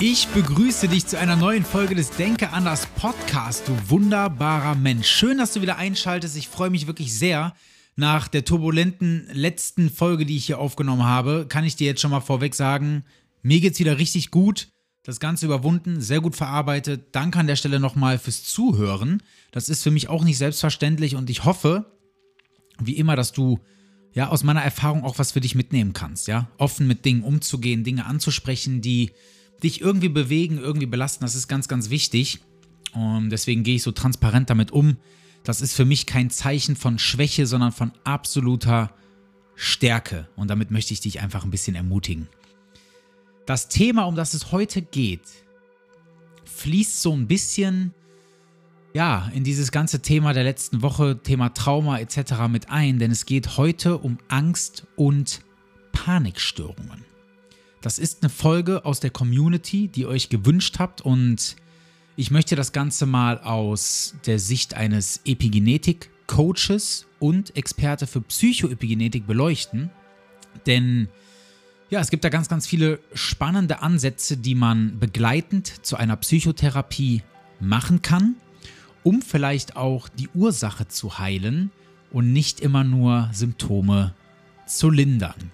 Ich begrüße dich zu einer neuen Folge des Denke anders Podcast, du wunderbarer Mensch. Schön, dass du wieder einschaltest. Ich freue mich wirklich sehr. Nach der turbulenten letzten Folge, die ich hier aufgenommen habe, kann ich dir jetzt schon mal vorweg sagen, mir geht's wieder richtig gut. Das Ganze überwunden, sehr gut verarbeitet. Danke an der Stelle nochmal fürs Zuhören. Das ist für mich auch nicht selbstverständlich und ich hoffe, wie immer, dass du ja aus meiner Erfahrung auch was für dich mitnehmen kannst, ja? Offen mit Dingen umzugehen, Dinge anzusprechen, die dich irgendwie bewegen, irgendwie belasten, das ist ganz, ganz wichtig. Und deswegen gehe ich so transparent damit um. Das ist für mich kein Zeichen von Schwäche, sondern von absoluter Stärke. Und damit möchte ich dich einfach ein bisschen ermutigen. Das Thema, um das es heute geht, fließt so ein bisschen ja, in dieses ganze Thema der letzten Woche, Thema Trauma etc. mit ein, denn es geht heute um Angst und Panikstörungen. Das ist eine Folge aus der Community, die ihr euch gewünscht habt und ich möchte das Ganze mal aus der Sicht eines Epigenetik-Coaches und Experte für Psychoepigenetik beleuchten, denn ja, es gibt da ganz, ganz viele spannende Ansätze, die man begleitend zu einer Psychotherapie machen kann, um vielleicht auch die Ursache zu heilen und nicht immer nur Symptome zu lindern.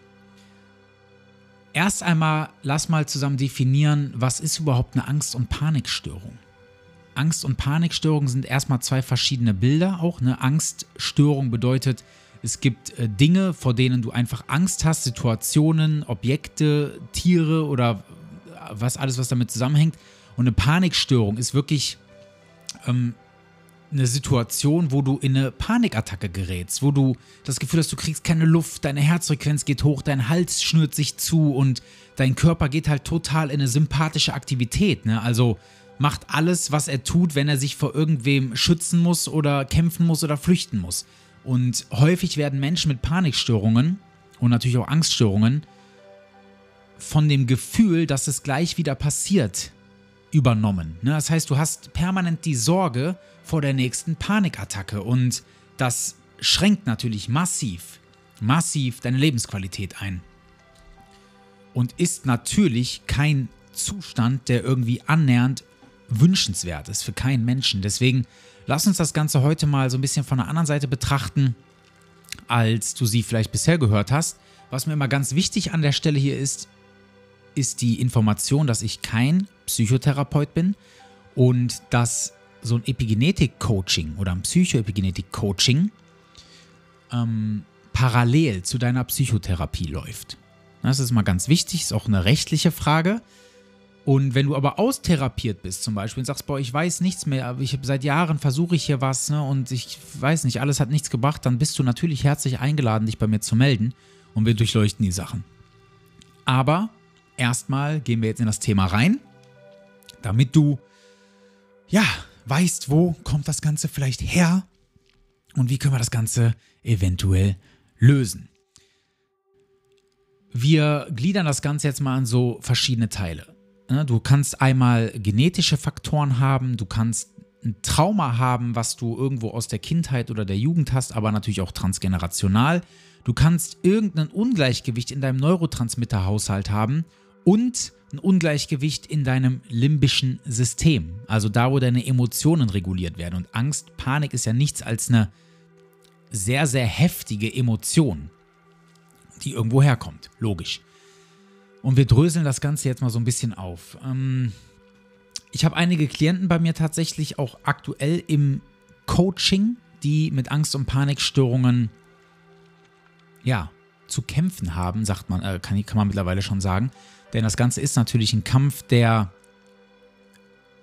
Erst einmal lass mal zusammen definieren, was ist überhaupt eine Angst- und Panikstörung. Angst- und Panikstörung sind erstmal zwei verschiedene Bilder. Auch eine Angststörung bedeutet, es gibt äh, Dinge, vor denen du einfach Angst hast, Situationen, Objekte, Tiere oder äh, was alles, was damit zusammenhängt. Und eine Panikstörung ist wirklich ähm, eine Situation, wo du in eine Panikattacke gerätst, wo du das Gefühl hast, du kriegst keine Luft, deine Herzfrequenz geht hoch, dein Hals schnürt sich zu und dein Körper geht halt total in eine sympathische Aktivität. Ne? Also macht alles, was er tut, wenn er sich vor irgendwem schützen muss oder kämpfen muss oder flüchten muss. Und häufig werden Menschen mit Panikstörungen und natürlich auch Angststörungen von dem Gefühl, dass es gleich wieder passiert, übernommen. Ne? Das heißt, du hast permanent die Sorge vor der nächsten Panikattacke und das schränkt natürlich massiv, massiv deine Lebensqualität ein. Und ist natürlich kein Zustand, der irgendwie annähernd wünschenswert ist für keinen Menschen. Deswegen lass uns das Ganze heute mal so ein bisschen von der anderen Seite betrachten, als du sie vielleicht bisher gehört hast. Was mir immer ganz wichtig an der Stelle hier ist, ist die Information, dass ich kein Psychotherapeut bin und dass so ein Epigenetik-Coaching oder ein Psychoepigenetik-Coaching ähm, parallel zu deiner Psychotherapie läuft. Das ist mal ganz wichtig, ist auch eine rechtliche Frage. Und wenn du aber austherapiert bist, zum Beispiel, und sagst, boah, ich weiß nichts mehr, aber ich seit Jahren versuche ich hier was ne, und ich weiß nicht, alles hat nichts gebracht, dann bist du natürlich herzlich eingeladen, dich bei mir zu melden und wir durchleuchten die Sachen. Aber erstmal gehen wir jetzt in das Thema rein, damit du, ja, weißt, wo kommt das Ganze vielleicht her und wie können wir das Ganze eventuell lösen. Wir gliedern das Ganze jetzt mal in so verschiedene Teile. Du kannst einmal genetische Faktoren haben, du kannst ein Trauma haben, was du irgendwo aus der Kindheit oder der Jugend hast, aber natürlich auch transgenerational. Du kannst irgendein Ungleichgewicht in deinem Neurotransmitterhaushalt haben und ein Ungleichgewicht in deinem limbischen System, also da, wo deine Emotionen reguliert werden. Und Angst, Panik ist ja nichts als eine sehr, sehr heftige Emotion, die irgendwo herkommt, logisch. Und wir dröseln das Ganze jetzt mal so ein bisschen auf. Ähm, ich habe einige Klienten bei mir tatsächlich auch aktuell im Coaching, die mit Angst- und Panikstörungen ja, zu kämpfen haben, sagt man, äh, kann, kann man mittlerweile schon sagen. Denn das Ganze ist natürlich ein Kampf, der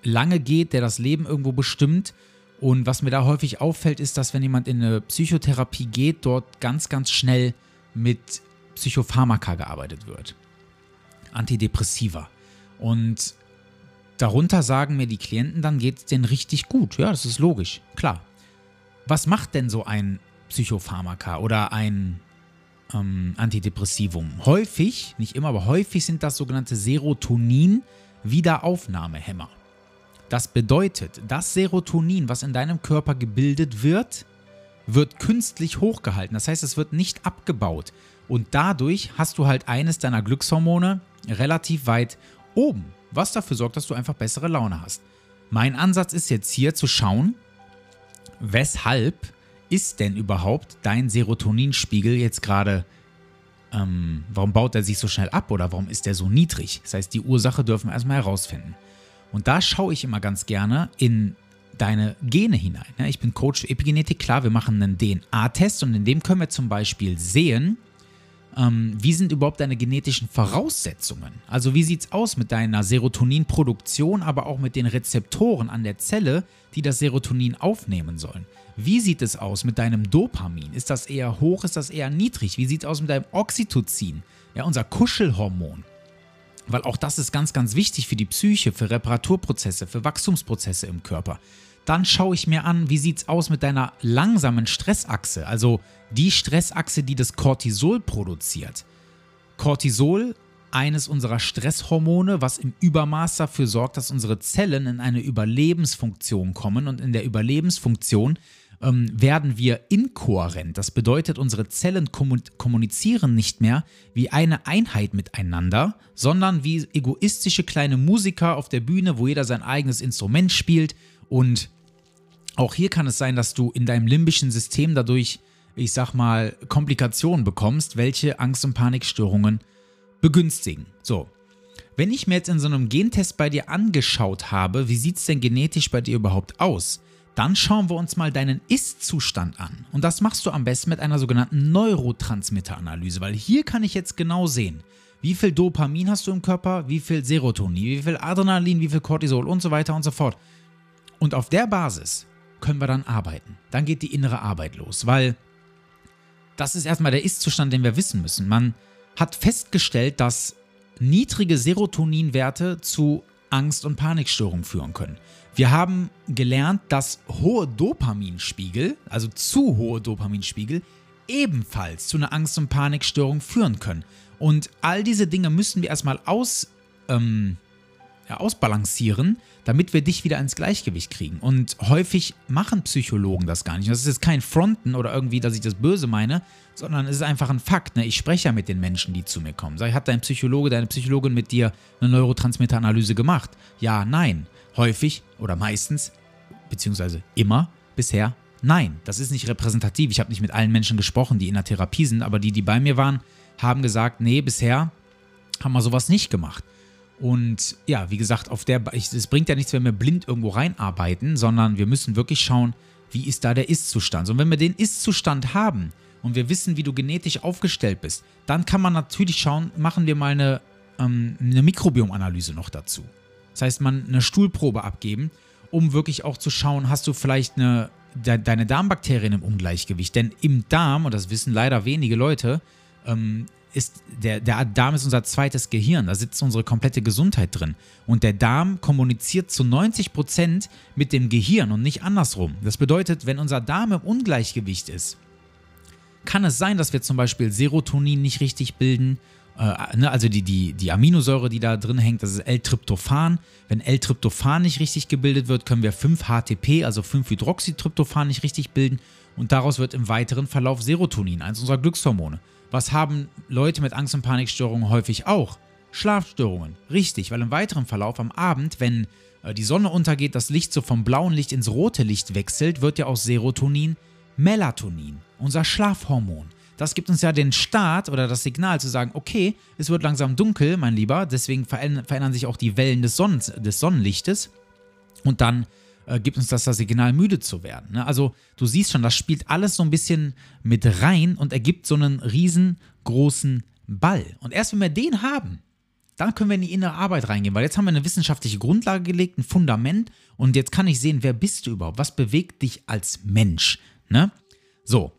lange geht, der das Leben irgendwo bestimmt Und was mir da häufig auffällt, ist, dass wenn jemand in eine Psychotherapie geht, dort ganz, ganz schnell mit Psychopharmaka gearbeitet wird. Antidepressiva. Und darunter sagen mir die Klienten, dann geht es denen richtig gut. Ja, das ist logisch, klar. Was macht denn so ein Psychopharmaka oder ein ähm, Antidepressivum? Häufig, nicht immer, aber häufig sind das sogenannte Serotonin-Wiederaufnahmehämmer. Das bedeutet, das Serotonin, was in deinem Körper gebildet wird, wird künstlich hochgehalten. Das heißt, es wird nicht abgebaut. Und dadurch hast du halt eines deiner Glückshormone relativ weit oben, was dafür sorgt, dass du einfach bessere Laune hast. Mein Ansatz ist jetzt hier zu schauen, weshalb ist denn überhaupt dein Serotoninspiegel jetzt gerade, ähm, warum baut er sich so schnell ab oder warum ist er so niedrig? Das heißt, die Ursache dürfen wir erstmal herausfinden. Und da schaue ich immer ganz gerne in deine Gene hinein. Ich bin Coach für Epigenetik, klar, wir machen einen DNA-Test und in dem können wir zum Beispiel sehen, ähm, wie sind überhaupt deine genetischen Voraussetzungen? Also wie sieht es aus mit deiner Serotoninproduktion, aber auch mit den Rezeptoren an der Zelle, die das Serotonin aufnehmen sollen? Wie sieht es aus mit deinem Dopamin? Ist das eher hoch, ist das eher niedrig? Wie sieht es aus mit deinem Oxytocin? Ja, unser Kuschelhormon. Weil auch das ist ganz, ganz wichtig für die Psyche, für Reparaturprozesse, für Wachstumsprozesse im Körper. Dann schaue ich mir an, wie sieht es aus mit deiner langsamen Stressachse, also die Stressachse, die das Cortisol produziert. Cortisol, eines unserer Stresshormone, was im Übermaß dafür sorgt, dass unsere Zellen in eine Überlebensfunktion kommen und in der Überlebensfunktion ähm, werden wir inkohärent. Das bedeutet, unsere Zellen kommunizieren nicht mehr wie eine Einheit miteinander, sondern wie egoistische kleine Musiker auf der Bühne, wo jeder sein eigenes Instrument spielt und auch hier kann es sein, dass du in deinem limbischen System dadurch, ich sag mal, Komplikationen bekommst, welche Angst- und Panikstörungen begünstigen. So. Wenn ich mir jetzt in so einem Gentest bei dir angeschaut habe, wie sieht es denn genetisch bei dir überhaupt aus? Dann schauen wir uns mal deinen Ist-Zustand an. Und das machst du am besten mit einer sogenannten Neurotransmitteranalyse, weil hier kann ich jetzt genau sehen, wie viel Dopamin hast du im Körper, wie viel Serotonin, wie viel Adrenalin, wie viel Cortisol und so weiter und so fort. Und auf der Basis können wir dann arbeiten. Dann geht die innere Arbeit los, weil das ist erstmal der Ist-Zustand, den wir wissen müssen. Man hat festgestellt, dass niedrige Serotoninwerte zu Angst- und Panikstörungen führen können. Wir haben gelernt, dass hohe Dopaminspiegel, also zu hohe Dopaminspiegel, ebenfalls zu einer Angst- und Panikstörung führen können. Und all diese Dinge müssen wir erstmal aus, ähm, ausbalancieren, damit wir dich wieder ins Gleichgewicht kriegen. Und häufig machen Psychologen das gar nicht. Das ist jetzt kein Fronten oder irgendwie, dass ich das böse meine, sondern es ist einfach ein Fakt. Ne? Ich spreche ja mit den Menschen, die zu mir kommen. Sag hat dein Psychologe, deine Psychologin mit dir eine Neurotransmitteranalyse gemacht? Ja, nein. Häufig oder meistens, beziehungsweise immer bisher nein. Das ist nicht repräsentativ. Ich habe nicht mit allen Menschen gesprochen, die in der Therapie sind, aber die, die bei mir waren, haben gesagt, nee, bisher haben wir sowas nicht gemacht. Und ja, wie gesagt, auf der es bringt ja nichts, wenn wir blind irgendwo reinarbeiten, sondern wir müssen wirklich schauen, wie ist da der Ist-Zustand. Und wenn wir den Ist-Zustand haben und wir wissen, wie du genetisch aufgestellt bist, dann kann man natürlich schauen, machen wir mal eine, ähm, eine Mikrobiomanalyse noch dazu. Das heißt, man eine Stuhlprobe abgeben, um wirklich auch zu schauen, hast du vielleicht eine, de, deine Darmbakterien im Ungleichgewicht. Denn im Darm, und das wissen leider wenige Leute, ähm, ist der, der Darm ist unser zweites Gehirn, da sitzt unsere komplette Gesundheit drin. Und der Darm kommuniziert zu 90 Prozent mit dem Gehirn und nicht andersrum. Das bedeutet, wenn unser Darm im Ungleichgewicht ist, kann es sein, dass wir zum Beispiel Serotonin nicht richtig bilden, äh, ne, also die, die, die Aminosäure, die da drin hängt, das ist L-Tryptophan. Wenn L-Tryptophan nicht richtig gebildet wird, können wir 5-HTP, also 5-Hydroxytryptophan nicht richtig bilden und daraus wird im weiteren Verlauf Serotonin, eines unserer Glückshormone. Was haben Leute mit Angst- und Panikstörungen häufig auch? Schlafstörungen. Richtig, weil im weiteren Verlauf am Abend, wenn äh, die Sonne untergeht, das Licht so vom blauen Licht ins rote Licht wechselt, wird ja aus Serotonin Melatonin, unser Schlafhormon. Das gibt uns ja den Start oder das Signal zu sagen, okay, es wird langsam dunkel, mein Lieber, deswegen verändern sich auch die Wellen des, Sonnen, des Sonnenlichtes. Und dann äh, gibt uns das das Signal, müde zu werden. Ne? Also du siehst schon, das spielt alles so ein bisschen mit rein und ergibt so einen riesengroßen Ball. Und erst wenn wir den haben, Dann können wir in die innere Arbeit reingehen, weil jetzt haben wir eine wissenschaftliche Grundlage gelegt, ein Fundament und jetzt kann ich sehen, wer bist du überhaupt? Was bewegt dich als Mensch? Ne? So.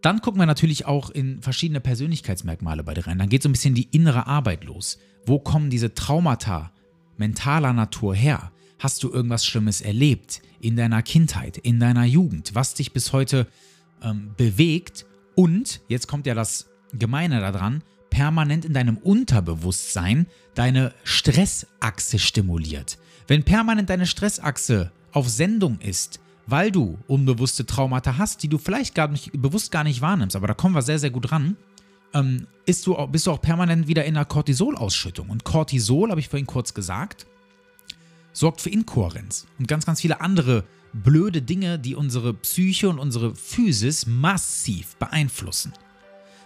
Dann gucken wir natürlich auch in verschiedene Persönlichkeitsmerkmale bei dir rein. Dann geht so ein bisschen die innere Arbeit los. Wo kommen diese Traumata mentaler Natur her? Hast du irgendwas Schlimmes erlebt in deiner Kindheit, in deiner Jugend, was dich bis heute ähm, bewegt? Und, jetzt kommt ja das Gemeine daran, permanent in deinem Unterbewusstsein deine Stressachse stimuliert. Wenn permanent deine Stressachse auf Sendung ist, weil du unbewusste Traumata hast, die du vielleicht gar nicht, bewusst gar nicht wahrnimmst, aber da kommen wir sehr, sehr gut ran, ähm, du, bist du auch permanent wieder in einer Cortisolausschüttung. Und Cortisol, habe ich vorhin kurz gesagt, sorgt für Inkohärenz und ganz, ganz viele andere blöde Dinge, die unsere Psyche und unsere Physis massiv beeinflussen.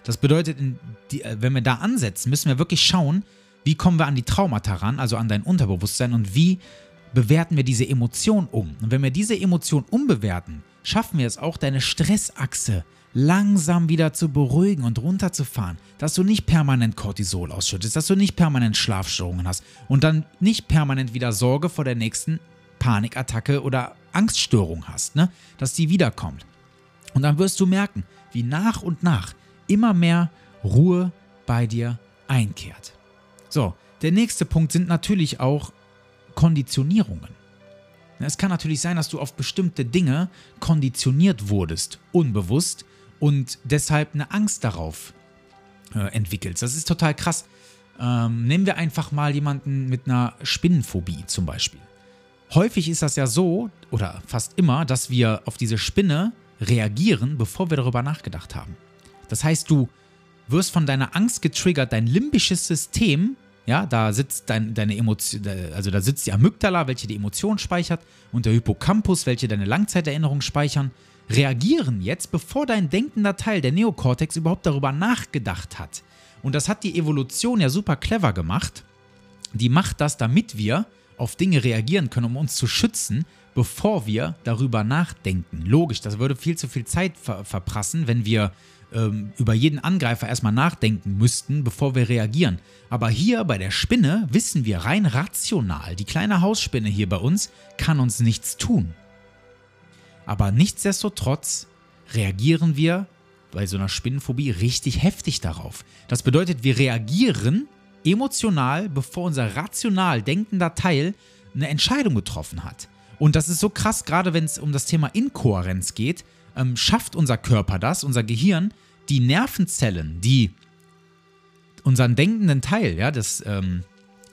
Das bedeutet, äh, wenn wir da ansetzen, müssen wir wirklich schauen, wie kommen wir an die Traumata ran, also an dein Unterbewusstsein und wie bewerten wir diese Emotion um. Und wenn wir diese Emotion umbewerten, schaffen wir es auch, deine Stressachse langsam wieder zu beruhigen und runterzufahren, dass du nicht permanent Cortisol ausschüttest, dass du nicht permanent Schlafstörungen hast und dann nicht permanent wieder Sorge vor der nächsten Panikattacke oder Angststörung hast, ne? dass die wiederkommt. Und dann wirst du merken, wie nach und nach immer mehr Ruhe bei dir einkehrt. So, der nächste Punkt sind natürlich auch Konditionierungen. Es kann natürlich sein, dass du auf bestimmte Dinge konditioniert wurdest, unbewusst, und deshalb eine Angst darauf äh, entwickelst. Das ist total krass. Ähm, nehmen wir einfach mal jemanden mit einer Spinnenphobie zum Beispiel. Häufig ist das ja so, oder fast immer, dass wir auf diese Spinne reagieren, bevor wir darüber nachgedacht haben. Das heißt, du wirst von deiner Angst getriggert, dein limbisches System, ja, da sitzt dein, deine Emotion, also da sitzt die Amygdala, welche die Emotion speichert, und der Hippocampus, welche deine Langzeiterinnerung speichern, reagieren jetzt, bevor dein denkender Teil, der Neokortex, überhaupt darüber nachgedacht hat. Und das hat die Evolution ja super clever gemacht. Die macht das, damit wir auf Dinge reagieren können, um uns zu schützen, bevor wir darüber nachdenken. Logisch, das würde viel zu viel Zeit ver verprassen, wenn wir ähm, über jeden Angreifer erstmal nachdenken müssten, bevor wir reagieren. Aber hier bei der Spinne wissen wir rein rational, die kleine Hausspinne hier bei uns kann uns nichts tun. Aber nichtsdestotrotz reagieren wir bei so einer Spinnenphobie richtig heftig darauf. Das bedeutet, wir reagieren emotional, bevor unser rational denkender Teil eine Entscheidung getroffen hat. Und das ist so krass, gerade wenn es um das Thema Inkohärenz geht, ähm, schafft unser Körper das, unser Gehirn, die Nervenzellen, die unseren denkenden Teil, ja, das, ähm,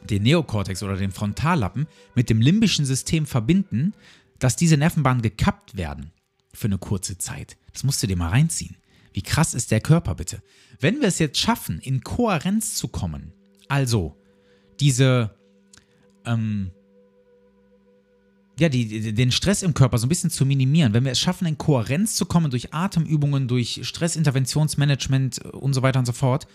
den Neokortex oder den Frontallappen mit dem limbischen System verbinden, dass diese Nervenbahnen gekappt werden für eine kurze Zeit. Das musst du dir mal reinziehen. Wie krass ist der Körper bitte? Wenn wir es jetzt schaffen, in Kohärenz zu kommen, also diese ähm, ja, die, den Stress im Körper so ein bisschen zu minimieren, wenn wir es schaffen, in Kohärenz zu kommen durch Atemübungen, durch Stressinterventionsmanagement und so weiter und so fort,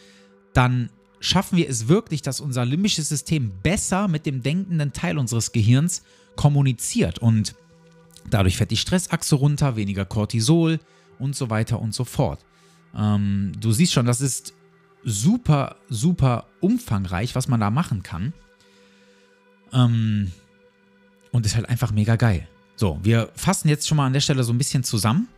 dann schaffen wir es wirklich, dass unser limbisches System besser mit dem denkenden Teil unseres Gehirns kommuniziert und dadurch fährt die Stressachse runter, weniger Cortisol und so weiter und so fort. Ähm, du siehst schon, das ist super, super umfangreich, was man da machen kann. Ähm, und ist halt einfach mega geil. So, wir fassen jetzt schon mal an der Stelle so ein bisschen zusammen.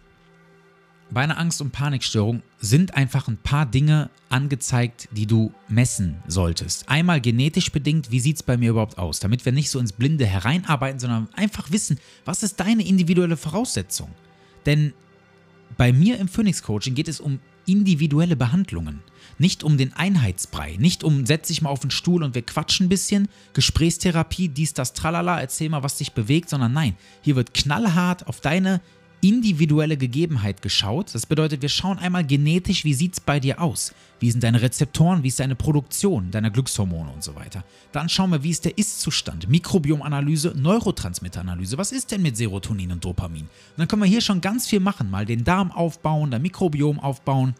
Bei einer Angst- und Panikstörung sind einfach ein paar Dinge angezeigt, die du messen solltest. Einmal genetisch bedingt, wie sieht es bei mir überhaupt aus? Damit wir nicht so ins Blinde hereinarbeiten, sondern einfach wissen, was ist deine individuelle Voraussetzung? Denn bei mir im Phoenix Coaching geht es um individuelle Behandlungen. Nicht um den Einheitsbrei, nicht um setz dich mal auf den Stuhl und wir quatschen ein bisschen, Gesprächstherapie, dies, das, tralala, erzähl mal, was dich bewegt, sondern nein, hier wird knallhart auf deine individuelle Gegebenheit geschaut. Das bedeutet, wir schauen einmal genetisch, wie sieht es bei dir aus? Wie sind deine Rezeptoren, wie ist deine Produktion deiner Glückshormone und so weiter. Dann schauen wir, wie ist der Ist-Zustand, Mikrobiomanalyse, Neurotransmitteranalyse. Was ist denn mit Serotonin und Dopamin? Und dann können wir hier schon ganz viel machen, mal den Darm aufbauen, dein Mikrobiom aufbauen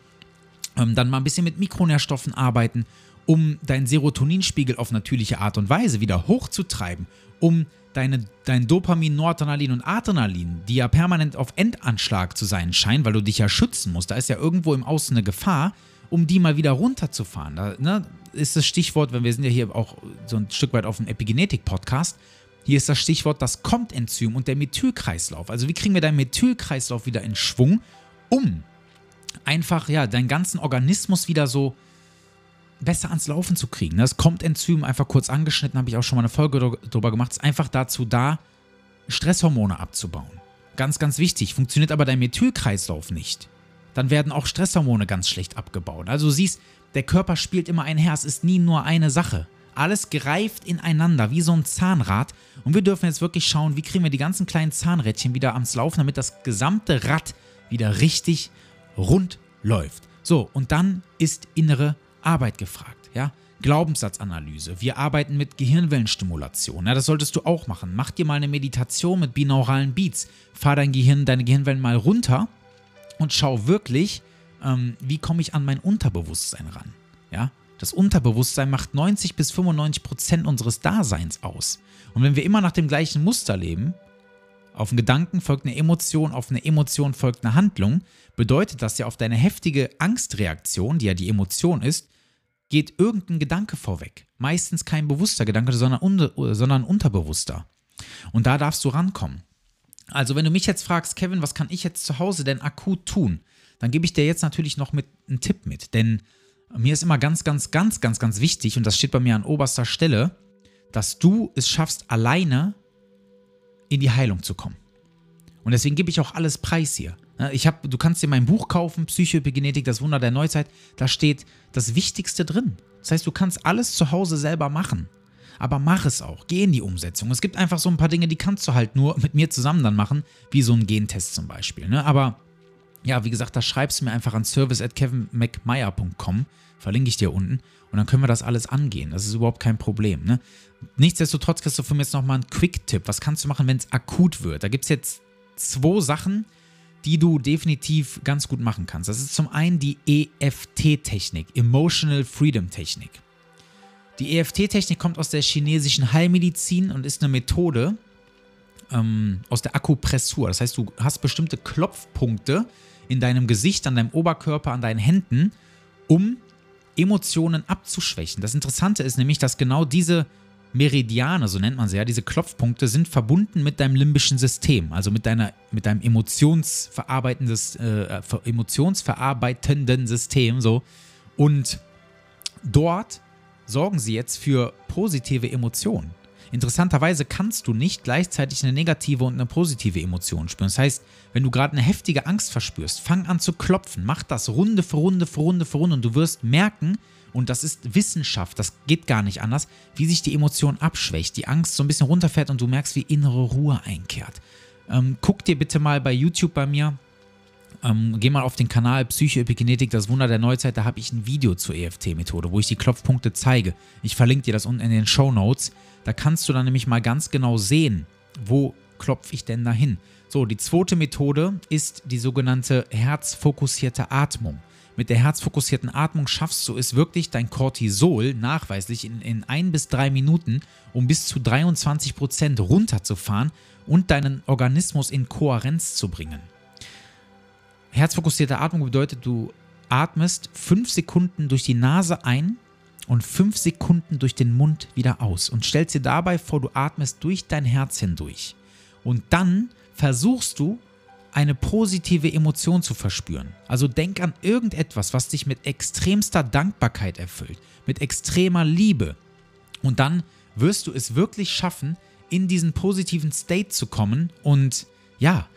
ähm, dann mal ein bisschen mit Mikronährstoffen arbeiten, um deinen Serotoninspiegel auf natürliche Art und Weise wieder hochzutreiben, um deine, dein Dopamin, Noradrenalin und Adrenalin, die ja permanent auf Endanschlag zu sein scheinen, weil du dich ja schützen musst, da ist ja irgendwo im Außen eine Gefahr, um die mal wieder runterzufahren. Da, ne? ist das Stichwort, wenn wir sind ja hier auch so ein Stück weit auf dem Epigenetik-Podcast. Hier ist das Stichwort das Kommt-Enzym und der Methylkreislauf. Also wie kriegen wir deinen Methylkreislauf wieder in Schwung, um einfach ja deinen ganzen Organismus wieder so besser ans Laufen zu kriegen. Das Kommt-Enzym, einfach kurz angeschnitten, habe ich auch schon mal eine Folge darüber gemacht, ist einfach dazu da, Stresshormone abzubauen. Ganz, ganz wichtig. Funktioniert aber dein Methylkreislauf nicht, dann werden auch Stresshormone ganz schlecht abgebaut. Also du siehst, der Körper spielt immer einher, es ist nie nur eine Sache. Alles greift ineinander wie so ein Zahnrad und wir dürfen jetzt wirklich schauen, wie kriegen wir die ganzen kleinen Zahnrädchen wieder ans Laufen, damit das gesamte Rad wieder richtig rund läuft. So, und dann ist innere Arbeit gefragt, ja? Glaubenssatzanalyse. Wir arbeiten mit Gehirnwellenstimulation. Ja, das solltest du auch machen. Mach dir mal eine Meditation mit binauralen Beats. Fahr dein Gehirn, deine Gehirnwellen mal runter und schau wirklich, ähm, wie komme ich an mein Unterbewusstsein ran. Ja? Das Unterbewusstsein macht 90 bis 95 Prozent unseres Daseins aus. Und wenn wir immer nach dem gleichen Muster leben, auf einen Gedanken folgt eine Emotion, auf eine Emotion folgt eine Handlung, bedeutet das ja auf deine heftige Angstreaktion, die ja die Emotion ist, geht irgendein Gedanke vorweg. Meistens kein bewusster Gedanke, sondern, un sondern unterbewusster. Und da darfst du rankommen. Also, wenn du mich jetzt fragst, Kevin, was kann ich jetzt zu Hause denn akut tun? Dann gebe ich dir jetzt natürlich noch mit einen Tipp mit. Denn mir ist immer ganz, ganz, ganz, ganz, ganz wichtig, und das steht bei mir an oberster Stelle, dass du es schaffst, alleine in die Heilung zu kommen. Und deswegen gebe ich auch alles preis hier. Ich hab, du kannst dir mein Buch kaufen, Psychoepigenetik, das Wunder der Neuzeit. Da steht das Wichtigste drin. Das heißt, du kannst alles zu Hause selber machen. Aber mach es auch. Geh in die Umsetzung. Es gibt einfach so ein paar Dinge, die kannst du halt nur mit mir zusammen dann machen, wie so ein Gentest zum Beispiel. Ne? Aber ja, wie gesagt, da schreibst du mir einfach an service at kevinmcmeyer.com. Verlinke ich dir unten. Und dann können wir das alles angehen. Das ist überhaupt kein Problem. Ne? Nichtsdestotrotz kriegst du von mir jetzt nochmal einen Quick-Tipp. Was kannst du machen, wenn es akut wird? Da gibt es jetzt zwei Sachen, die du definitiv ganz gut machen kannst. Das ist zum einen die EFT-Technik, Emotional Freedom Technik. Die EFT-Technik kommt aus der chinesischen Heilmedizin und ist eine Methode ähm, aus der Akupressur. Das heißt, du hast bestimmte Klopfpunkte in deinem Gesicht, an deinem Oberkörper, an deinen Händen, um Emotionen abzuschwächen. Das Interessante ist nämlich, dass genau diese Meridiane, so nennt man sie ja, diese Klopfpunkte sind verbunden mit deinem limbischen System, also mit, deiner, mit deinem emotionsverarbeitendes, äh, emotionsverarbeitenden System. So. Und dort sorgen sie jetzt für positive Emotionen. Interessanterweise kannst du nicht gleichzeitig eine negative und eine positive Emotion spüren. Das heißt, wenn du gerade eine heftige Angst verspürst, fang an zu klopfen, mach das Runde für Runde für Runde für Runde und du wirst merken, und das ist Wissenschaft, das geht gar nicht anders, wie sich die Emotion abschwächt, die Angst so ein bisschen runterfährt und du merkst, wie innere Ruhe einkehrt. Ähm, guck dir bitte mal bei YouTube bei mir, ähm, geh mal auf den Kanal Psychoepigenetik, das Wunder der Neuzeit, da habe ich ein Video zur EFT-Methode, wo ich die Klopfpunkte zeige. Ich verlinke dir das unten in den Show Notes. Da kannst du dann nämlich mal ganz genau sehen, wo klopfe ich denn dahin. So, die zweite Methode ist die sogenannte herzfokussierte Atmung mit der herzfokussierten Atmung schaffst du es wirklich, dein Cortisol nachweislich in, in ein bis drei Minuten um bis zu 23 Prozent runterzufahren und deinen Organismus in Kohärenz zu bringen. Herzfokussierte Atmung bedeutet, du atmest fünf Sekunden durch die Nase ein und fünf Sekunden durch den Mund wieder aus und stellst dir dabei vor, du atmest durch dein Herz hindurch. Und dann versuchst du eine positive Emotion zu verspüren. Also denk an irgendetwas, was dich mit extremster Dankbarkeit erfüllt, mit extremer Liebe. Und dann wirst du es wirklich schaffen, in diesen positiven State zu kommen und ja,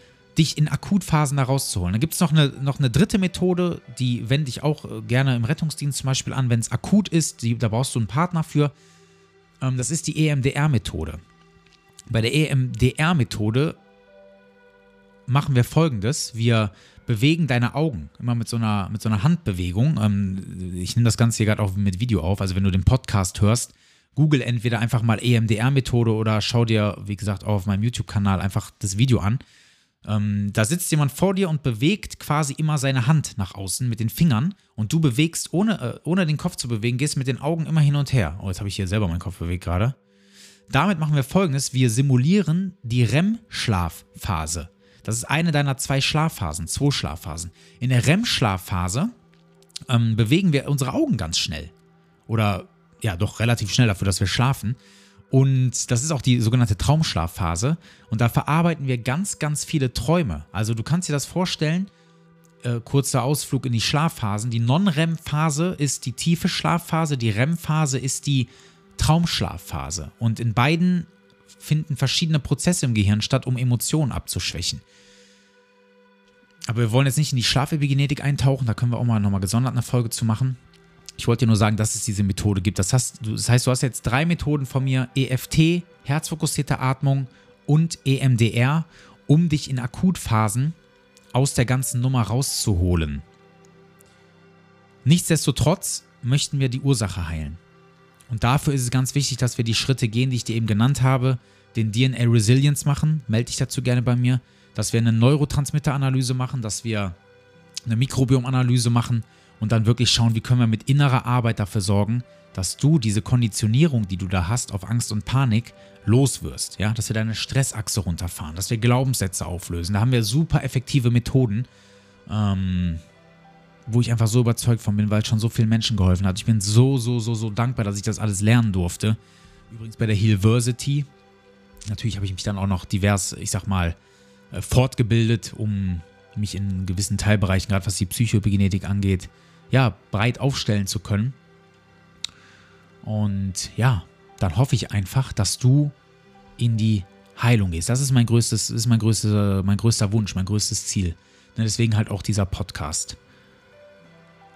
dich in Akutphasen da rauszuholen. Da gibt es noch eine, noch eine dritte Methode, die wende ich auch äh, gerne im Rettungsdienst zum Beispiel an, wenn es akut ist. Die, da brauchst du einen Partner für. Ähm, das ist die EMDR-Methode. Bei der EMDR-Methode machen wir folgendes. Wir bewegen deine Augen immer mit so einer, mit so einer Handbewegung. Ähm, ich nehme das Ganze hier gerade auch mit Video auf. Also wenn du den Podcast hörst, google entweder einfach mal EMDR-Methode oder schau dir, wie gesagt, auch auf meinem YouTube-Kanal einfach das Video an. Ähm, da sitzt jemand vor dir und bewegt quasi immer seine Hand nach außen mit den Fingern und du bewegst, ohne, äh, ohne den Kopf zu bewegen, gehst mit den Augen immer hin und her. Oh, jetzt habe ich hier selber meinen Kopf bewegt gerade. Damit machen wir folgendes: Wir simulieren die REM-Schlafphase. Das ist eine deiner zwei Schlafphasen, zwei Schlafphasen. In der REM-Schlafphase ähm, bewegen wir unsere Augen ganz schnell. oder ja, doch relativ schnell dafür, dass wir schlafen. Und das ist auch die sogenannte Traumschlafphase. Und da verarbeiten wir ganz, ganz viele Träume. Also du kannst dir das vorstellen, äh, kurzer Ausflug in die Schlafphasen. Die Non-REM-Phase ist die tiefe Schlafphase, die REM-Phase ist die Traumschlafphase. Und in beiden finden verschiedene Prozesse im Gehirn statt, um Emotionen abzuschwächen. Aber wir wollen jetzt nicht in die Schlafepigenetik eintauchen, da können wir auch mal nochmal gesondert eine Folge zu machen. Ich wollte dir nur sagen, dass es diese Methode gibt. Das heißt, das heißt, du hast jetzt drei Methoden von mir: EFT, herzfokussierte Atmung und EMDR, um dich in Akutphasen aus der ganzen Nummer rauszuholen. Nichtsdestotrotz möchten wir die Ursache heilen. Und dafür ist es ganz wichtig, dass wir die Schritte gehen, die ich dir eben genannt habe, den DNA Resilience machen. Melde dich dazu gerne bei mir. Dass wir eine Neurotransmitter-Analyse machen, dass wir eine Mikrobiom-Analyse machen und dann wirklich schauen, wie können wir mit innerer Arbeit dafür sorgen, dass du diese Konditionierung, die du da hast auf Angst und Panik, loswirst. Ja? Dass wir deine Stressachse runterfahren, dass wir Glaubenssätze auflösen. Da haben wir super effektive Methoden, ähm, wo ich einfach so überzeugt von bin, weil es schon so vielen Menschen geholfen hat. Ich bin so, so, so, so dankbar, dass ich das alles lernen durfte. Übrigens bei der Healversity. Natürlich habe ich mich dann auch noch divers, ich sag mal, äh, fortgebildet, um mich in gewissen Teilbereichen, gerade was die Psychoepigenetik angeht, ja, breit aufstellen zu können. Und ja, dann hoffe ich einfach, dass du in die Heilung gehst. Das ist mein größtes, ist mein größter, mein größter Wunsch, mein größtes Ziel. Ne, deswegen halt auch dieser Podcast.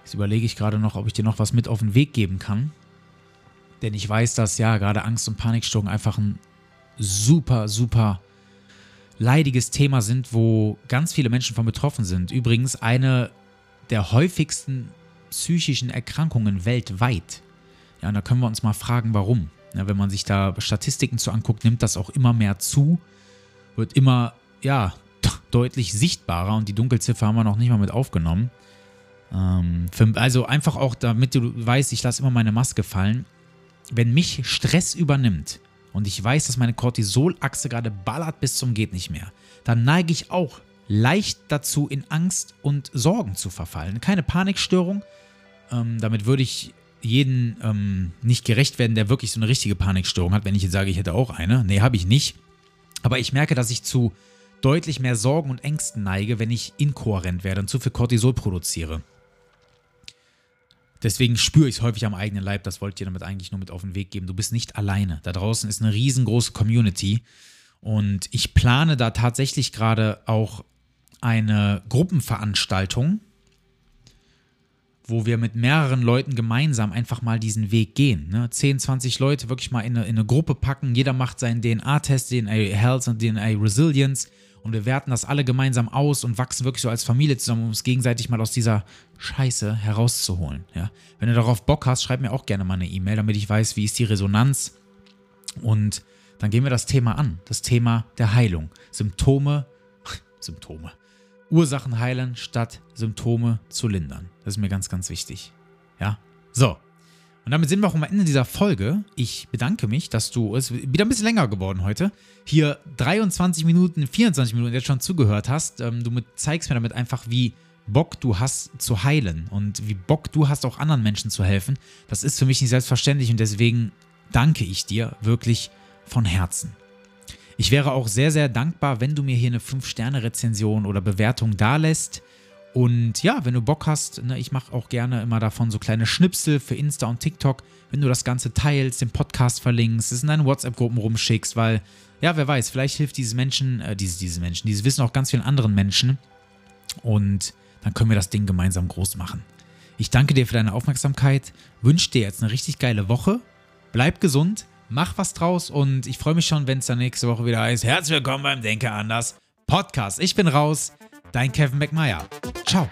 Jetzt überlege ich gerade noch, ob ich dir noch was mit auf den Weg geben kann. Denn ich weiß, dass ja gerade Angst und Panikstörungen einfach ein super, super leidiges Thema sind, wo ganz viele Menschen von betroffen sind. Übrigens eine der häufigsten psychischen Erkrankungen weltweit. Ja, und da können wir uns mal fragen, warum. Ja, wenn man sich da Statistiken zu anguckt, nimmt das auch immer mehr zu, wird immer, ja, deutlich sichtbarer und die Dunkelziffer haben wir noch nicht mal mit aufgenommen. Ähm, für, also einfach auch, damit du weißt, ich lasse immer meine Maske fallen. Wenn mich Stress übernimmt und ich weiß, dass meine Cortisolachse gerade ballert bis zum geht nicht mehr, dann neige ich auch leicht dazu, in Angst und Sorgen zu verfallen. Keine Panikstörung. Ähm, damit würde ich jeden ähm, nicht gerecht werden, der wirklich so eine richtige Panikstörung hat, wenn ich jetzt sage, ich hätte auch eine. Nee, habe ich nicht. Aber ich merke, dass ich zu deutlich mehr Sorgen und Ängsten neige, wenn ich inkohärent werde und zu viel Cortisol produziere. Deswegen spüre ich es häufig am eigenen Leib. Das wollte ich dir damit eigentlich nur mit auf den Weg geben. Du bist nicht alleine. Da draußen ist eine riesengroße Community. Und ich plane da tatsächlich gerade auch eine Gruppenveranstaltung, wo wir mit mehreren Leuten gemeinsam einfach mal diesen Weg gehen. Ne? 10, 20 Leute wirklich mal in eine, in eine Gruppe packen. Jeder macht seinen DNA-Test, DNA Health und DNA Resilience. Und wir werten das alle gemeinsam aus und wachsen wirklich so als Familie zusammen, um uns gegenseitig mal aus dieser Scheiße herauszuholen. Ja? Wenn du darauf Bock hast, schreib mir auch gerne mal eine E-Mail, damit ich weiß, wie ist die Resonanz. Und dann gehen wir das Thema an. Das Thema der Heilung. Symptome, Symptome. Ursachen heilen, statt Symptome zu lindern. Das ist mir ganz, ganz wichtig. Ja? So. Und damit sind wir auch am Ende dieser Folge. Ich bedanke mich, dass du, es ist wieder ein bisschen länger geworden heute, hier 23 Minuten, 24 Minuten jetzt schon zugehört hast. Ähm, du zeigst mir damit einfach, wie Bock du hast zu heilen und wie Bock du hast, auch anderen Menschen zu helfen. Das ist für mich nicht selbstverständlich und deswegen danke ich dir wirklich von Herzen. Ich wäre auch sehr, sehr dankbar, wenn du mir hier eine 5-Sterne-Rezension oder Bewertung dalässt. Und ja, wenn du Bock hast, ne, ich mache auch gerne immer davon so kleine Schnipsel für Insta und TikTok, wenn du das Ganze teilst, den Podcast verlinkst, es in deine WhatsApp-Gruppen rumschickst, weil, ja, wer weiß, vielleicht hilft dieses Menschen, äh, diese, diese Menschen, dieses Wissen auch ganz vielen anderen Menschen. Und dann können wir das Ding gemeinsam groß machen. Ich danke dir für deine Aufmerksamkeit, wünsche dir jetzt eine richtig geile Woche, bleib gesund, mach was draus und ich freue mich schon, wenn es dann nächste Woche wieder heißt, herzlich willkommen beim Denke anders Podcast. Ich bin raus, dein Kevin McMeyer. Ciao.